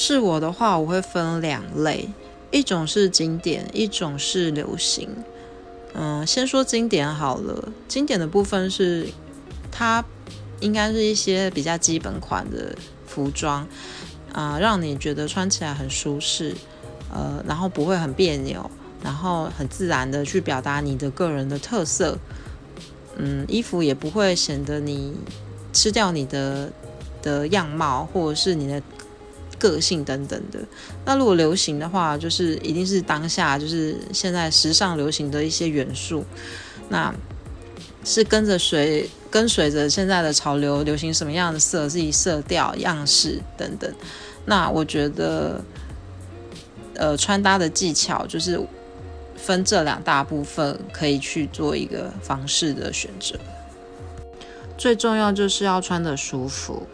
是我的话，我会分两类，一种是经典，一种是流行。嗯，先说经典好了。经典的部分是它应该是一些比较基本款的服装啊，让你觉得穿起来很舒适，呃，然后不会很别扭，然后很自然的去表达你的个人的特色。嗯，衣服也不会显得你吃掉你的的样貌，或者是你的。个性等等的，那如果流行的话，就是一定是当下就是现在时尚流行的一些元素，那是跟着随跟随着现在的潮流流行什么样的色系、色调、样式等等。那我觉得，呃，穿搭的技巧就是分这两大部分，可以去做一个方式的选择。最重要就是要穿的舒服。